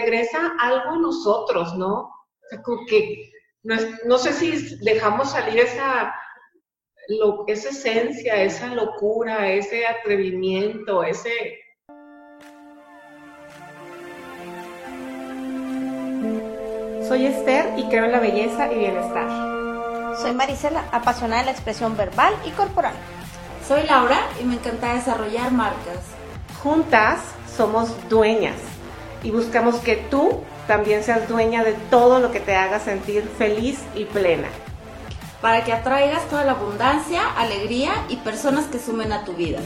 regresa algo en nosotros, ¿no? O sea, como que no, sé si dejamos salir esa, esa esencia, esa locura, ese atrevimiento, ese... Soy Esther y creo en la belleza y bienestar. Soy Marisela, apasionada de la expresión verbal y corporal. Soy Laura y me encanta desarrollar marcas. Juntas somos dueñas y buscamos que tú también seas dueña de todo lo que te haga sentir feliz y plena. Para que atraigas toda la abundancia, alegría y personas que sumen a tu vida.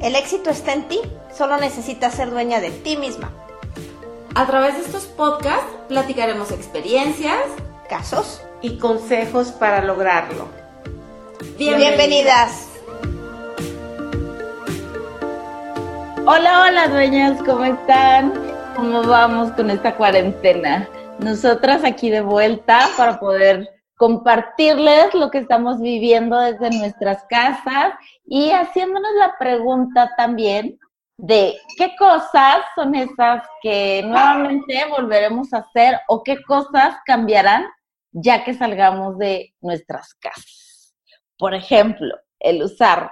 El éxito está en ti, solo necesitas ser dueña de ti misma. A través de estos podcasts platicaremos experiencias, casos y consejos para lograrlo. Bienvenidas. Hola, hola dueñas, ¿cómo están? ¿Cómo vamos con esta cuarentena? Nosotras aquí de vuelta para poder compartirles lo que estamos viviendo desde nuestras casas y haciéndonos la pregunta también de qué cosas son esas que nuevamente volveremos a hacer o qué cosas cambiarán ya que salgamos de nuestras casas. Por ejemplo, el usar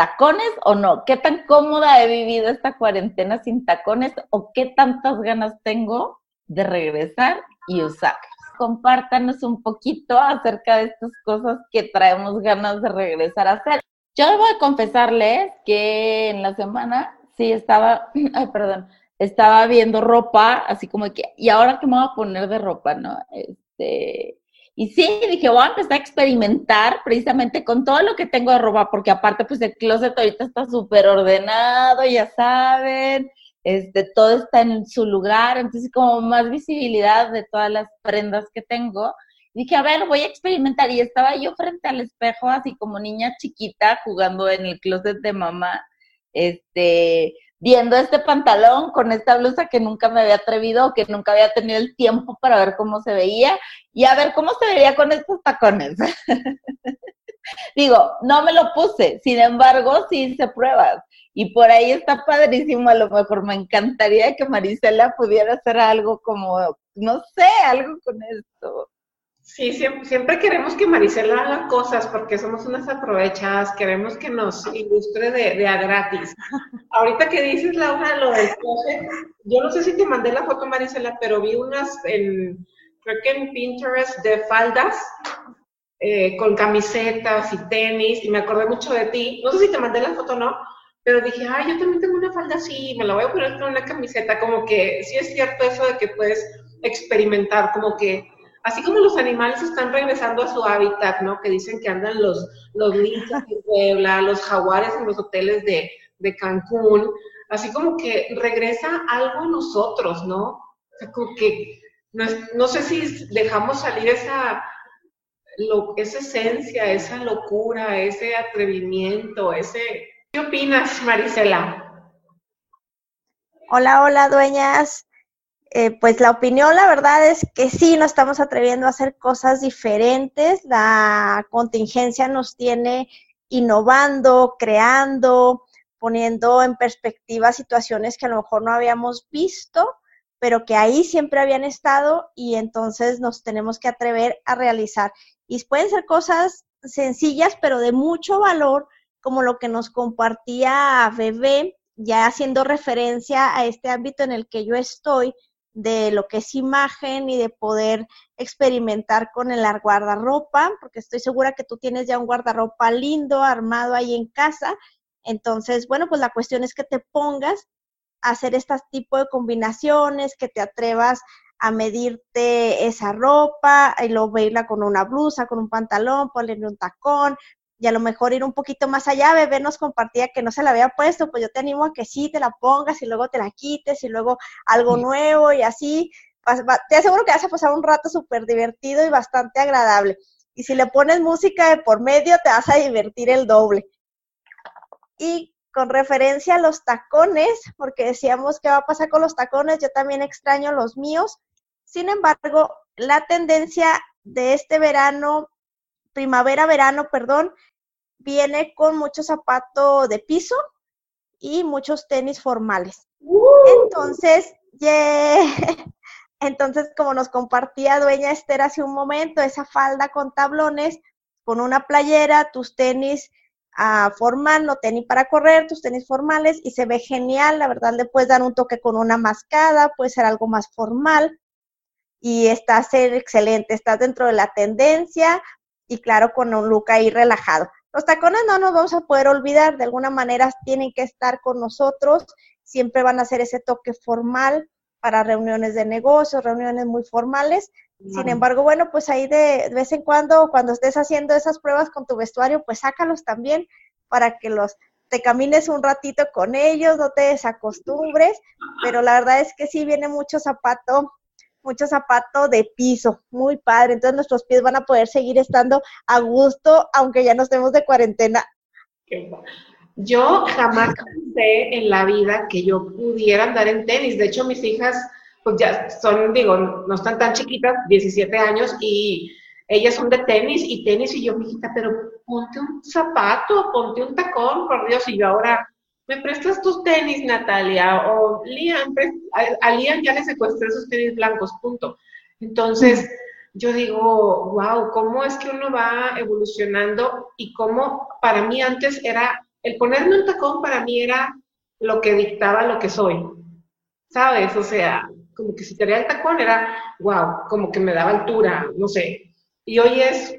tacones o no? ¿Qué tan cómoda he vivido esta cuarentena sin tacones o qué tantas ganas tengo de regresar y usarlos? Compártanos un poquito acerca de estas cosas que traemos ganas de regresar a hacer. Yo debo de confesarles que en la semana sí estaba, ay, perdón, estaba viendo ropa, así como que, ¿y ahora qué me voy a poner de ropa, no? Este, y sí, dije, voy a empezar a experimentar precisamente con todo lo que tengo de ropa, porque aparte, pues el closet ahorita está súper ordenado, ya saben, este, todo está en su lugar, entonces como más visibilidad de todas las prendas que tengo. dije, a ver, voy a experimentar. Y estaba yo frente al espejo, así como niña chiquita, jugando en el closet de mamá, este, viendo este pantalón con esta blusa que nunca me había atrevido, que nunca había tenido el tiempo para ver cómo se veía y a ver cómo se vería con estos tacones. Digo, no me lo puse, sin embargo, sí hice pruebas. Y por ahí está padrísimo, a lo mejor me encantaría que Marisela pudiera hacer algo como, no sé, algo con esto. Sí, siempre, queremos que Marisela haga cosas porque somos unas aprovechadas, queremos que nos ilustre de, a gratis. Ahorita que dices, Laura, lo del closet, yo no sé si te mandé la foto, Marisela, pero vi unas, en, creo que en Pinterest, de faldas eh, con camisetas y tenis, y me acordé mucho de ti. No sé si te mandé la foto o no, pero dije, ay, yo también tengo una falda así, me la voy a poner con una camiseta, como que sí es cierto eso de que puedes experimentar, como que así como los animales están regresando a su hábitat, ¿no? Que dicen que andan los, los linces en Puebla, los jaguares en los hoteles de, de Cancún, así como que regresa algo en nosotros, ¿no? O sea, como que no, sé si dejamos salir esa, lo, esa esencia, esa locura, ese atrevimiento, ese... ¿Qué opinas, Marisela? Hola, hola, dueñas. Eh, pues la opinión, la verdad es que sí, nos estamos atreviendo a hacer cosas diferentes. La contingencia nos tiene innovando, creando, poniendo en perspectiva situaciones que a lo mejor no habíamos visto, pero que ahí siempre habían estado y entonces nos tenemos que atrever a realizar. Y pueden ser cosas sencillas, pero de mucho valor, como lo que nos compartía Bebé, ya haciendo referencia a este ámbito en el que yo estoy, de lo que es imagen y de poder experimentar con el guardarropa, porque estoy segura que tú tienes ya un guardarropa lindo, armado ahí en casa. Entonces, bueno, pues la cuestión es que te pongas a hacer este tipo de combinaciones, que te atrevas a medirte esa ropa y luego verla con una blusa, con un pantalón, ponerle un tacón, y a lo mejor ir un poquito más allá, bebé nos compartía que no se la había puesto, pues yo te animo a que sí te la pongas y luego te la quites y luego algo nuevo y así. Te aseguro que vas a pasar un rato súper divertido y bastante agradable. Y si le pones música de por medio, te vas a divertir el doble. Y con referencia a los tacones, porque decíamos qué va a pasar con los tacones, yo también extraño los míos. Sin embargo, la tendencia de este verano, primavera-verano, perdón, viene con mucho zapato de piso y muchos tenis formales. Entonces, Entonces, como nos compartía Dueña Esther hace un momento, esa falda con tablones, con una playera, tus tenis uh, formal, no tenis para correr, tus tenis formales, y se ve genial, la verdad le puedes dar un toque con una mascada, puede ser algo más formal, y estás excelente, estás dentro de la tendencia, y claro, con un look ahí relajado. Los tacones no nos vamos a poder olvidar, de alguna manera tienen que estar con nosotros, siempre van a hacer ese toque formal para reuniones de negocios, reuniones muy formales. Sin embargo, bueno, pues ahí de, vez en cuando, cuando estés haciendo esas pruebas con tu vestuario, pues sácalos también para que los te camines un ratito con ellos, no te desacostumbres, pero la verdad es que sí viene mucho zapato mucho zapato de piso, muy padre. Entonces nuestros pies van a poder seguir estando a gusto, aunque ya no estemos de cuarentena. Yo jamás pensé en la vida que yo pudiera andar en tenis. De hecho, mis hijas, pues ya son, digo, no están tan chiquitas, 17 años, y ellas son de tenis y tenis, y yo, mi hijita, pero ponte un zapato, ponte un tacón, por Dios, y yo ahora ¿me prestas tus tenis, Natalia? O Lian, a, Lian ya le secuestré sus tenis blancos, punto. Entonces, yo digo, wow, ¿cómo es que uno va evolucionando? Y cómo para mí antes era, el ponerme un tacón para mí era lo que dictaba lo que soy, ¿sabes? O sea, como que si tenía el tacón era, wow, como que me daba altura, no sé. Y hoy es,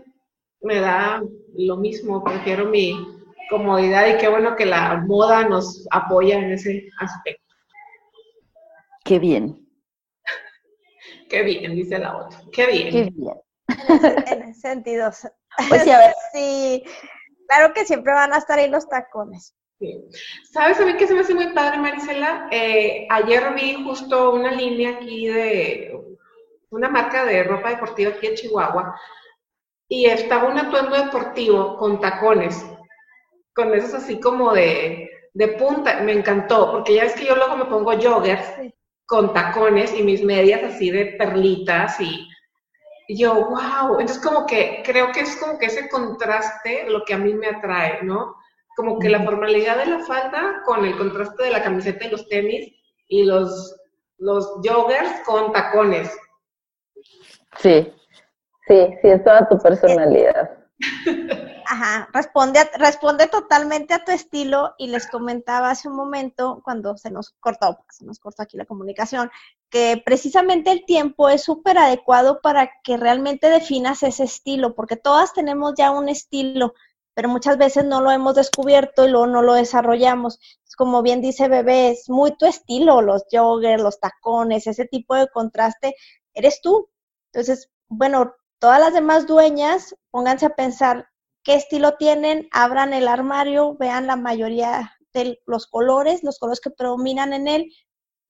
me da lo mismo, prefiero mi, comodidad y qué bueno que la moda nos apoya en ese aspecto. Qué bien. Qué bien, dice la otra. Qué bien. Qué bien. En ese, sentido. Pues sí, a ver. sí, claro que siempre van a estar ahí los tacones. Sí. ¿Sabes a mí que se me hace muy padre, Marisela? Eh, ayer vi justo una línea aquí de una marca de ropa deportiva aquí en Chihuahua y estaba un atuendo deportivo con tacones con esos así como de, punta, me encantó, porque ya ves que yo luego me pongo joggers con tacones y mis medias así de perlitas y, yo, wow, entonces como que creo que es como que ese contraste lo que a mí me atrae, ¿no? Como que la formalidad de la falda con el contraste de la camiseta y los tenis y los, los joggers con tacones. Sí, sí, sí, es toda tu personalidad. Ajá, responde, responde totalmente a tu estilo y les comentaba hace un momento cuando se nos cortó, se nos cortó aquí la comunicación, que precisamente el tiempo es súper adecuado para que realmente definas ese estilo, porque todas tenemos ya un estilo, pero muchas veces no lo hemos descubierto y luego no lo desarrollamos. Como bien dice Bebé, es muy tu estilo, los joggers, los tacones, ese tipo de contraste, eres tú. Entonces, bueno, todas las demás dueñas, pónganse a pensar qué estilo tienen, abran el armario, vean la mayoría de los colores, los colores que predominan en él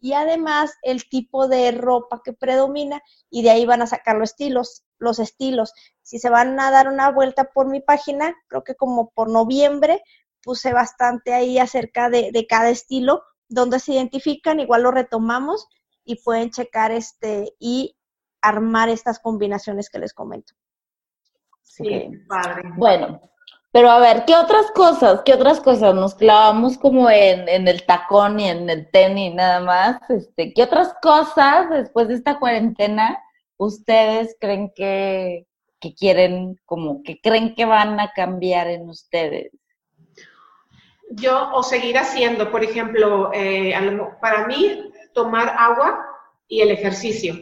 y además el tipo de ropa que predomina y de ahí van a sacar los estilos, los estilos. Si se van a dar una vuelta por mi página, creo que como por noviembre puse bastante ahí acerca de, cada estilo, donde se identifican, igual lo retomamos y pueden checar este y armar estas combinaciones que les comento. Sí, padre. Bueno, pero a ver, ¿qué otras cosas? ¿Qué otras cosas? Nos clavamos como en, en el tacón y en el tenis nada más. Este, ¿Qué otras cosas después de esta cuarentena ustedes creen que, que quieren, como que creen que van a cambiar en ustedes? Yo, o seguir haciendo, por ejemplo, eh, para mí, tomar agua y el ejercicio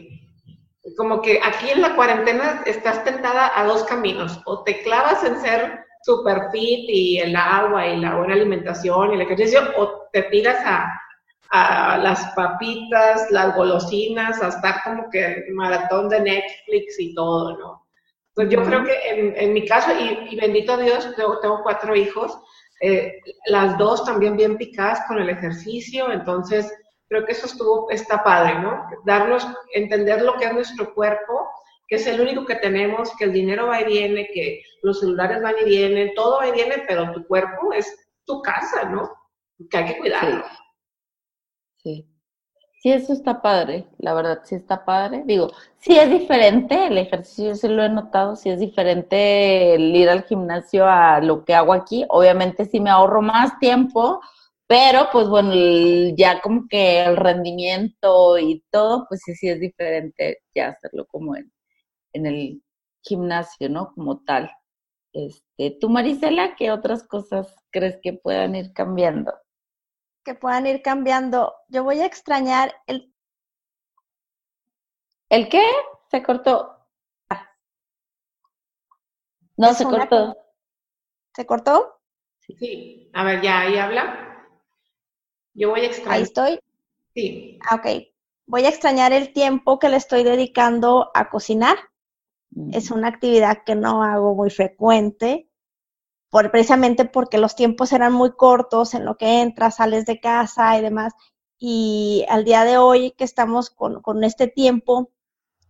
como que aquí en la cuarentena estás tentada a dos caminos, o te clavas en ser super fit y el agua y la buena alimentación y el ejercicio, o te tiras a, las papitas, las golosinas, a estar como que maratón de Netflix y todo, ¿no? Pues yo creo que en, mi caso, y, bendito Dios, tengo, tengo cuatro hijos, eh, las dos también bien picadas con el ejercicio, entonces creo que eso estuvo, está padre, ¿no? Darnos, entender lo que es nuestro cuerpo, que es el único que tenemos, que el dinero va y viene, que los celulares van y vienen, todo va y viene, pero tu cuerpo es tu casa, ¿no? Que hay que cuidarlo. Sí. sí. eso está padre, la verdad, sí está padre. Digo, sí es diferente, el ejercicio se lo he notado, sí es diferente el ir al gimnasio a lo que hago aquí. Obviamente sí me ahorro más tiempo, Pero pues bueno, ya como que el rendimiento y todo, pues sí, sí es diferente ya hacerlo como en, en el gimnasio, ¿no? Como tal. Este, tú, Marisela, ¿qué otras cosas crees que puedan ir cambiando? Que puedan ir cambiando. Yo voy a extrañar el... ¿El qué? Se cortó. No, se cortó. ¿Se cortó? Sí. A ver, ya ahí habla. Yo voy a extrañar. Ahí estoy. Sí. Ah, ok. Voy a extrañar el tiempo que le estoy dedicando a cocinar. Es una actividad que no hago muy frecuente, por, precisamente porque los tiempos eran muy cortos en lo que entras, sales de casa y demás. Y al día de hoy que estamos con, con este tiempo,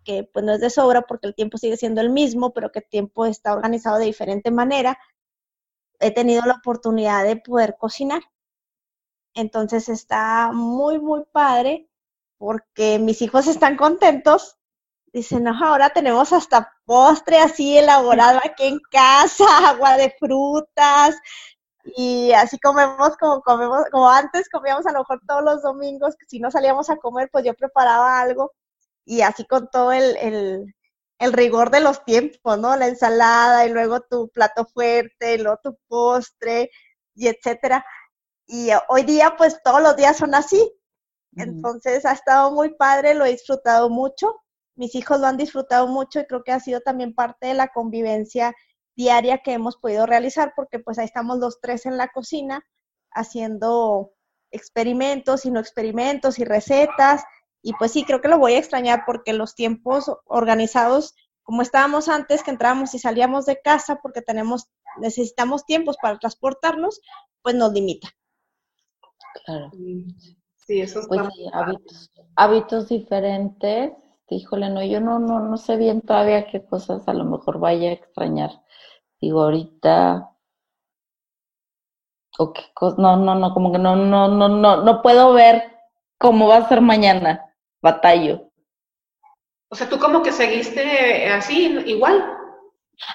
que pues no es de sobra porque el tiempo sigue siendo el mismo, pero que el tiempo está organizado de diferente manera, he tenido la oportunidad de poder cocinar. Entonces está muy, muy padre porque mis hijos están contentos Dicen, no, ahora tenemos hasta postre así elaborado aquí en casa, agua de frutas, y así comemos como comemos, como antes comíamos a lo mejor todos los domingos, si no salíamos a comer, pues yo preparaba algo, y así con todo el, el, el rigor de los tiempos, ¿no? La ensalada, y luego tu plato fuerte, y luego tu postre, y etcétera. Y hoy día, pues todos los días son así. Entonces ha estado muy padre, lo he disfrutado mucho mis hijos lo han disfrutado mucho y creo que ha sido también parte de la convivencia diaria que hemos podido realizar porque pues ahí estamos los tres en la cocina haciendo experimentos y no experimentos y recetas y pues sí, creo que lo voy a extrañar porque los tiempos organizados como estábamos antes que entrábamos y salíamos de casa porque tenemos necesitamos tiempos para transportarnos, pues nos limita. Claro. Sí, eso pues hábitos, hábitos diferentes híjole, no, yo no, no, no sé bien todavía qué cosas a lo mejor vaya a extrañar. Digo, ahorita, o qué cosas, no, no, no, como que no, no, no, no, no puedo ver cómo va a ser mañana, batallo. O sea, tú como que seguiste así, igual.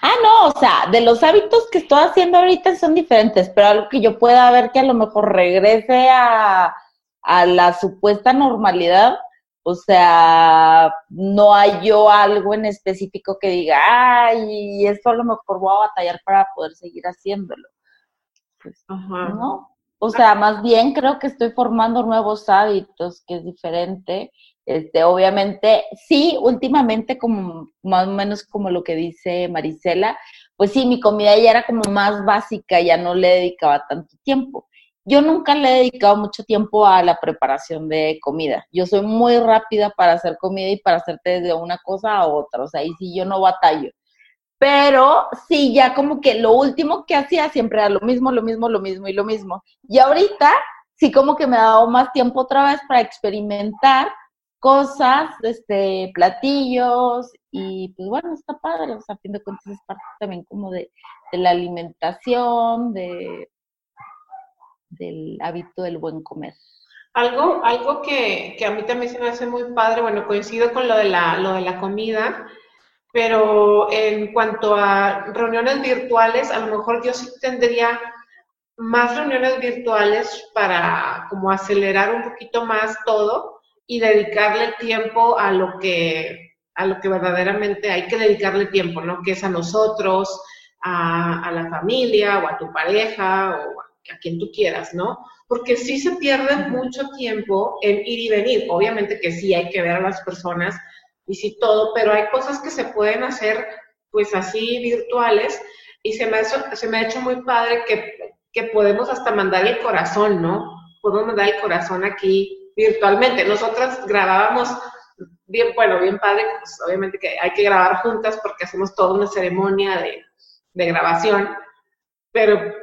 Ah, no, o sea, de los hábitos que estoy haciendo ahorita son diferentes, pero algo que yo pueda ver que a lo mejor regrese a, a la supuesta normalidad, o sea, no hay yo algo en específico que diga, ay, esto a lo mejor voy a batallar para poder seguir haciéndolo. Pues, ¿no? O sea, más bien creo que estoy formando nuevos hábitos, que es diferente. Este, obviamente, sí, últimamente, como más o menos como lo que dice Marisela, pues sí, mi comida ya era como más básica, ya no le dedicaba tanto tiempo yo nunca le he dedicado mucho tiempo a la preparación de comida. Yo soy muy rápida para hacer comida y para hacerte desde una cosa a otra. O sea, ahí sí yo no batallo. Pero sí, ya como que lo último que hacía siempre era lo mismo, lo mismo, lo mismo y lo mismo. Y ahorita sí como que me ha dado más tiempo otra vez para experimentar cosas, este, platillos y pues bueno, está padre, o sea, a fin de cuentas es parte también como de, de la alimentación, de, del hábito del buen comer. Algo, algo que, que, a mí también se me hace muy padre, bueno, coincido con lo de la, lo de la comida, pero en cuanto a reuniones virtuales, a lo mejor yo sí tendría más reuniones virtuales para como acelerar un poquito más todo y dedicarle tiempo a lo que a lo que verdaderamente hay que dedicarle tiempo, ¿no? Que es a nosotros, a, a la familia o a tu pareja o a quien tú quieras, ¿no? Porque sí se pierde mucho tiempo en ir y venir. Obviamente que sí hay que ver a las personas y sí todo, pero hay cosas que se pueden hacer pues así virtuales y se me ha hecho, se me ha hecho muy padre que, que podemos hasta mandar el corazón, ¿no? Podemos mandar el corazón aquí virtualmente. Nosotras grabábamos bien, bueno, bien padre, pues obviamente que hay que grabar juntas porque hacemos toda una ceremonia de, de grabación, pero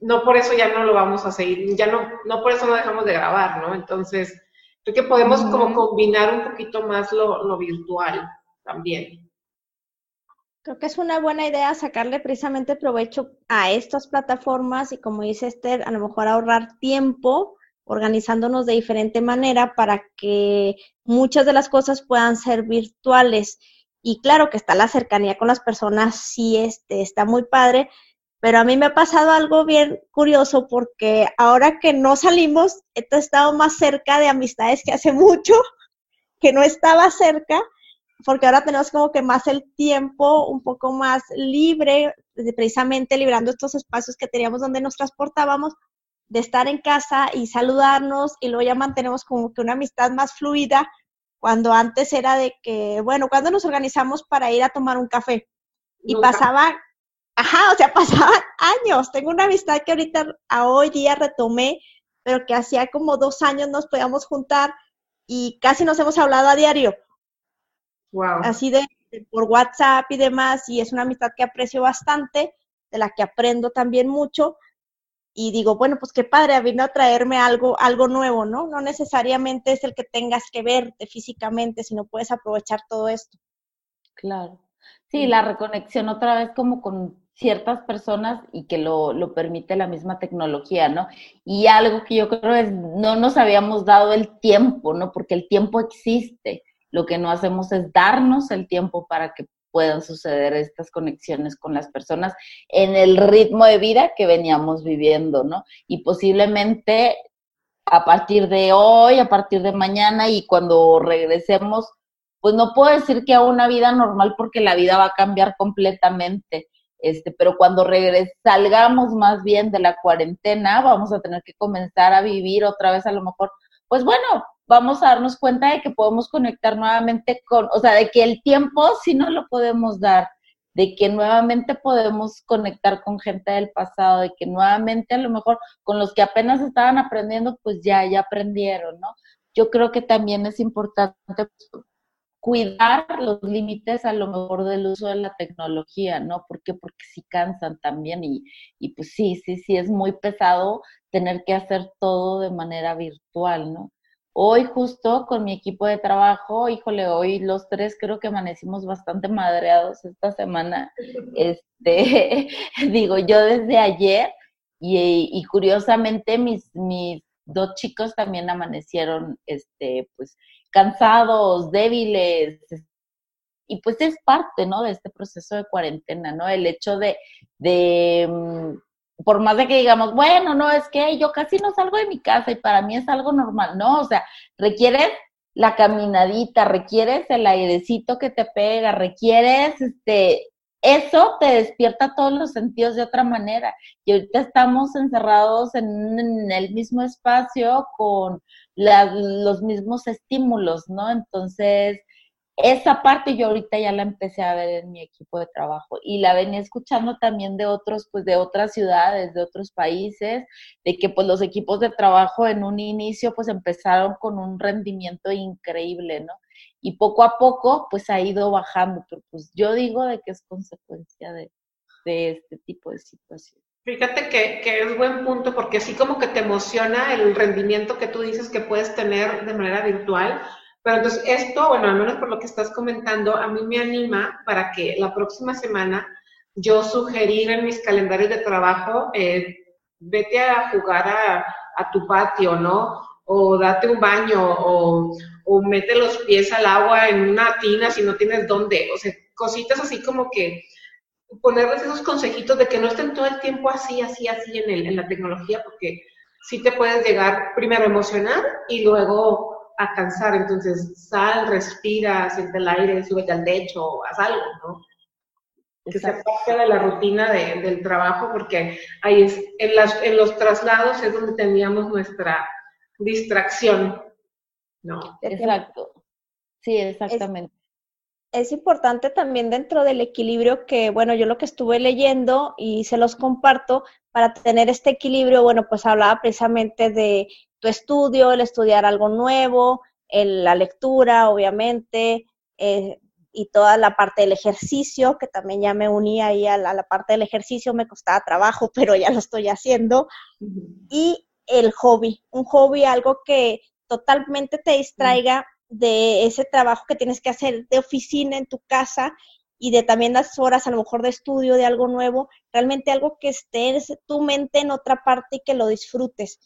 no por eso ya no lo vamos a seguir, ya no, no por eso no dejamos de grabar, ¿no? Entonces, creo que podemos como combinar un poquito más lo, lo virtual también. Creo que es una buena idea sacarle precisamente provecho a estas plataformas y como dice Esther, a lo mejor ahorrar tiempo organizándonos de diferente manera para que muchas de las cosas puedan ser virtuales. Y claro que está la cercanía con las personas, sí este, está muy padre, Pero a mí me ha pasado algo bien curioso porque ahora que no salimos, he estado más cerca de amistades que hace mucho, que no estaba cerca, porque ahora tenemos como que más el tiempo un poco más libre, precisamente librando estos espacios que teníamos donde nos transportábamos, de estar en casa y saludarnos y luego ya mantenemos como que una amistad más fluida, cuando antes era de que, bueno, cuando nos organizamos para ir a tomar un café y pasaba, ajá, o sea, pasaban años. Tengo una amistad que ahorita a hoy día retomé, pero que hacía como dos años nos podíamos juntar y casi nos hemos hablado a diario. Wow. Así de, por WhatsApp y demás, y es una amistad que aprecio bastante, de la que aprendo también mucho. Y digo, bueno, pues qué padre, vino a traerme algo, algo nuevo, ¿no? No necesariamente es el que tengas que verte físicamente, sino puedes aprovechar todo esto. Claro. Sí, la reconexión otra vez como con ciertas personas y que lo, lo, permite la misma tecnología, ¿no? Y algo que yo creo es, no nos habíamos dado el tiempo, ¿no? Porque el tiempo existe. Lo que no hacemos es darnos el tiempo para que puedan suceder estas conexiones con las personas en el ritmo de vida que veníamos viviendo, ¿no? Y posiblemente a partir de hoy, a partir de mañana y cuando regresemos, pues no puedo decir que a una vida normal porque la vida va a cambiar completamente. Este, pero cuando regres, salgamos más bien de la cuarentena, vamos a tener que comenzar a vivir otra vez a lo mejor, pues bueno, vamos a darnos cuenta de que podemos conectar nuevamente con, o sea, de que el tiempo sí no lo podemos dar, de que nuevamente podemos conectar con gente del pasado, de que nuevamente a lo mejor con los que apenas estaban aprendiendo, pues ya, ya aprendieron, ¿no? Yo creo que también es importante cuidar los límites a lo mejor del uso de la tecnología, ¿no? ¿Por qué? Porque sí cansan también y, y pues sí, sí, sí es muy pesado tener que hacer todo de manera virtual, ¿no? Hoy justo con mi equipo de trabajo, híjole, hoy los tres creo que amanecimos bastante madreados esta semana. Este, digo, yo desde ayer y, curiosamente mis, mis dos chicos también amanecieron, este, pues, cansados, débiles. Y pues es parte, ¿no? De este proceso de cuarentena, ¿no? El hecho de, de mm, por más de que digamos, bueno, no, es que yo casi no salgo de mi casa y para mí es algo normal, no, o sea, requieres la caminadita, requieres el airecito que te pega, requieres, este, eso te despierta todos los sentidos de otra manera. Y ahorita estamos encerrados en, el mismo espacio con los mismos estímulos, ¿no? Entonces, esa parte yo ahorita ya la empecé a ver en mi equipo de trabajo y la venía escuchando también de otros, pues de otras ciudades, de otros países, de que pues los equipos de trabajo en un inicio pues empezaron con un rendimiento increíble, ¿no? Y poco a poco pues ha ido bajando, pero pues yo digo de que es consecuencia de, de este tipo de situaciones. Fíjate que, que, es buen punto porque así como que te emociona el rendimiento que tú dices que puedes tener de manera virtual, pero entonces esto, bueno, al menos por lo que estás comentando, a mí me anima para que la próxima semana yo sugerir en mis calendarios de trabajo, eh, vete a jugar a, tu patio, ¿no? O date un baño, o, o mete los pies al agua en una tina si no tienes dónde. O sea, cositas así como que ponerles esos consejitos de que no estén todo el tiempo así, así, así en, el, en la tecnología, porque sí te puedes llegar primero a emocionar y luego a cansar, entonces sal, respira, siente el aire, súbete al techo, haz algo, ¿no? Que se parte de la rutina del trabajo, porque ahí es, en, las, en los traslados es donde teníamos nuestra distracción, ¿no? Exacto. Sí, exactamente. Es, importante también dentro del equilibrio que, bueno, yo lo que estuve leyendo y se los comparto, para tener este equilibrio, bueno, pues hablaba precisamente de tu estudio, el estudiar algo nuevo, el, la lectura, obviamente, eh, y toda la parte del ejercicio, que también ya me uní ahí a la, parte del ejercicio, me costaba trabajo, pero ya lo estoy haciendo. Y el hobby, un hobby, algo que totalmente te distraiga de ese trabajo que tienes que hacer de oficina en tu casa y de también las horas a lo mejor de estudio, de algo nuevo, realmente algo que esté tu mente en otra parte y que lo disfrutes.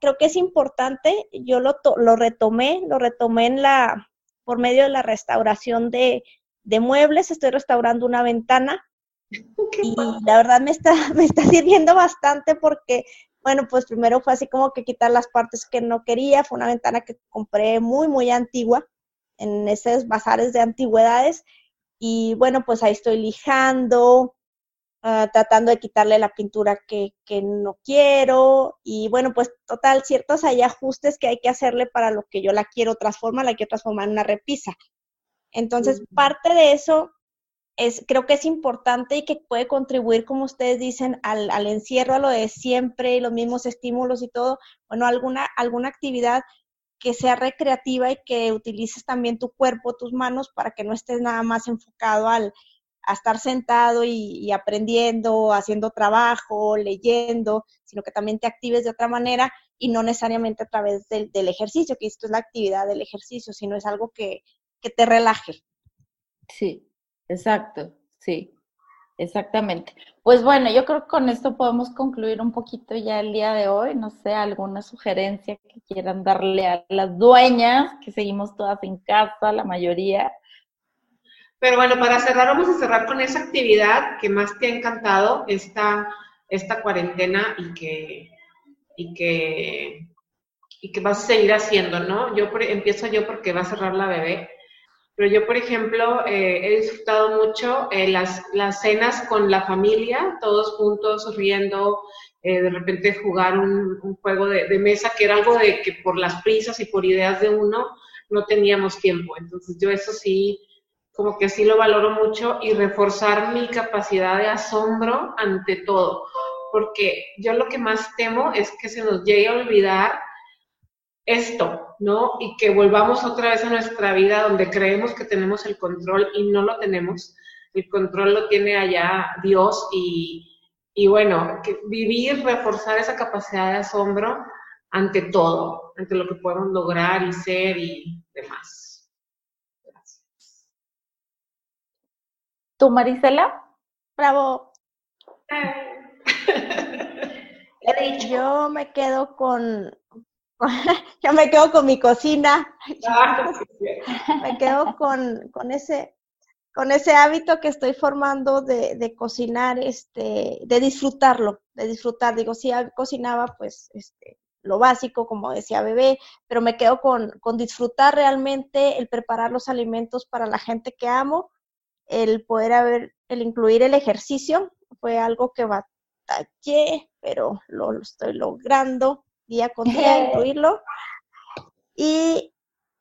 Creo que es importante, yo lo, lo retomé, lo retomé en la, por medio de la restauración de, de muebles, estoy restaurando una ventana y la verdad me está, me está sirviendo bastante porque, bueno, pues primero fue así como que quitar las partes que no quería, fue una ventana que compré muy, muy antigua en esos bazares de antigüedades y bueno, pues ahí estoy lijando, ah, tratando de quitarle la pintura que, que, no quiero y bueno, pues total, ciertos hay ajustes que hay que hacerle para lo que yo la quiero transformar, la quiero transformar en una repisa. Entonces, parte de eso es, creo que es importante y que puede contribuir, como ustedes dicen, al, al encierro, a lo de siempre, los mismos estímulos y todo. Bueno, alguna, alguna actividad que sea recreativa y que utilices también tu cuerpo, tus manos, para que no estés nada más enfocado al, a estar sentado y, aprendiendo, haciendo trabajo, leyendo, sino que también te actives de otra manera y no necesariamente a través del, ejercicio, que esto es la actividad del ejercicio, sino es algo que, que te relaje. Sí, exacto, sí. Exactamente. Pues bueno, yo creo que con esto podemos concluir un poquito ya el día de hoy. No sé, alguna sugerencia que quieran darle a las dueñas, que seguimos todas en casa, la mayoría. Pero bueno, para cerrar, vamos a cerrar con esa actividad que más te ha encantado esta, esta cuarentena y que, y que, y que vas a seguir haciendo, ¿no? Yo empiezo yo porque va a cerrar la bebé. Pero yo, por ejemplo, eh, he disfrutado mucho eh, las, las, cenas con la familia, todos juntos riendo, eh, de repente jugar un, un juego de, de, mesa, que era algo de que por las prisas y por ideas de uno no teníamos tiempo. Entonces yo eso sí, como que sí lo valoro mucho y reforzar mi capacidad de asombro ante todo, porque yo lo que más temo es que se nos llegue a olvidar esto, ¿no? Y que volvamos otra vez a nuestra vida donde creemos que tenemos el control y no lo tenemos. El control lo tiene allá Dios y, y bueno, que vivir, reforzar esa capacidad de asombro ante todo, ante lo que podemos lograr y ser y demás. Gracias. ¿Tú, Marisela? Bravo. Yo me quedo con yo me quedo con mi cocina, ah, me quedo con, con, ese, con ese hábito que estoy formando de, de, cocinar, este, de disfrutarlo, de disfrutar. Digo, si cocinaba, pues, este, lo básico, como decía bebé, pero me quedo con, con disfrutar realmente el preparar los alimentos para la gente que amo, el poder haber, el incluir el ejercicio, fue algo que batallé, pero lo, lo estoy logrando día con día, incluirlo. Y,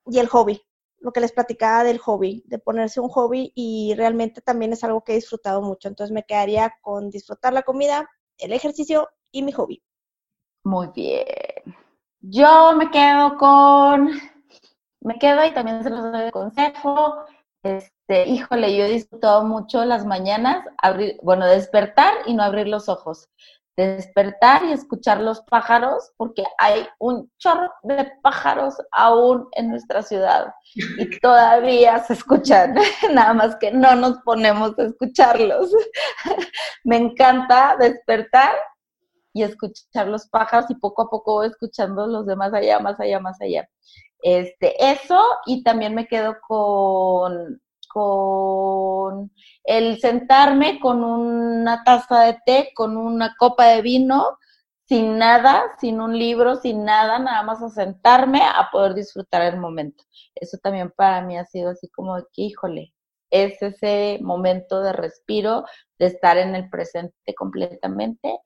y el hobby, lo que les platicaba del hobby, de ponerse un hobby y realmente también es algo que he disfrutado mucho. Entonces me quedaría con disfrutar la comida, el ejercicio y mi hobby. Muy bien. Yo me quedo con, me quedo y también se los doy de consejo. Este, híjole, yo he disfrutado mucho las mañanas, abrir, bueno, despertar y no abrir los ojos despertar y escuchar los pájaros, porque hay un chorro de pájaros aún en nuestra ciudad y todavía se escuchan, nada más que no nos ponemos a escucharlos. Me encanta despertar y escuchar los pájaros y poco a poco escuchando los demás allá, más allá, más allá. Este, eso y también me quedo con con el sentarme con una taza de té, con una copa de vino, sin nada, sin un libro, sin nada, nada más a sentarme a poder disfrutar el momento. Eso también para mí ha sido así como que, híjole, es ese momento de respiro, de estar en el presente completamente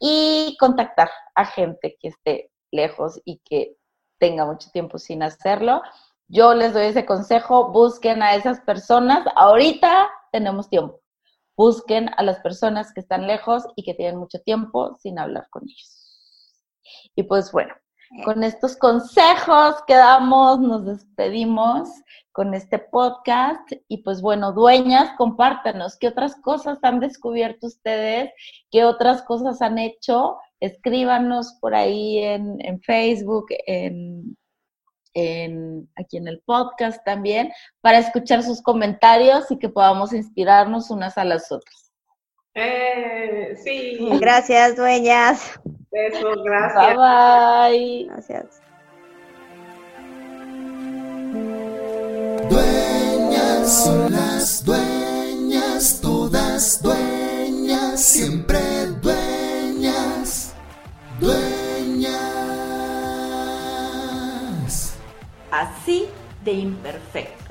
y contactar a gente que esté lejos y que tenga mucho tiempo sin hacerlo yo les doy ese consejo, busquen a esas personas. Ahorita tenemos tiempo. Busquen a las personas que están lejos y que tienen mucho tiempo sin hablar con ellos. Y pues bueno, con estos consejos que damos, nos despedimos con este podcast. Y pues bueno, dueñas, compártanos qué otras cosas han descubierto ustedes, qué otras cosas han hecho. Escríbanos por ahí en, en Facebook, en aquí en el podcast también, para escuchar sus comentarios y que podamos inspirarnos unas a las otras. Eh, sí. Gracias, dueñas. Besos, gracias. Bye bye. Gracias. Dueñas son las dueñas, todas dueñas, siempre dueñas. Dueñas. así de imperfecto.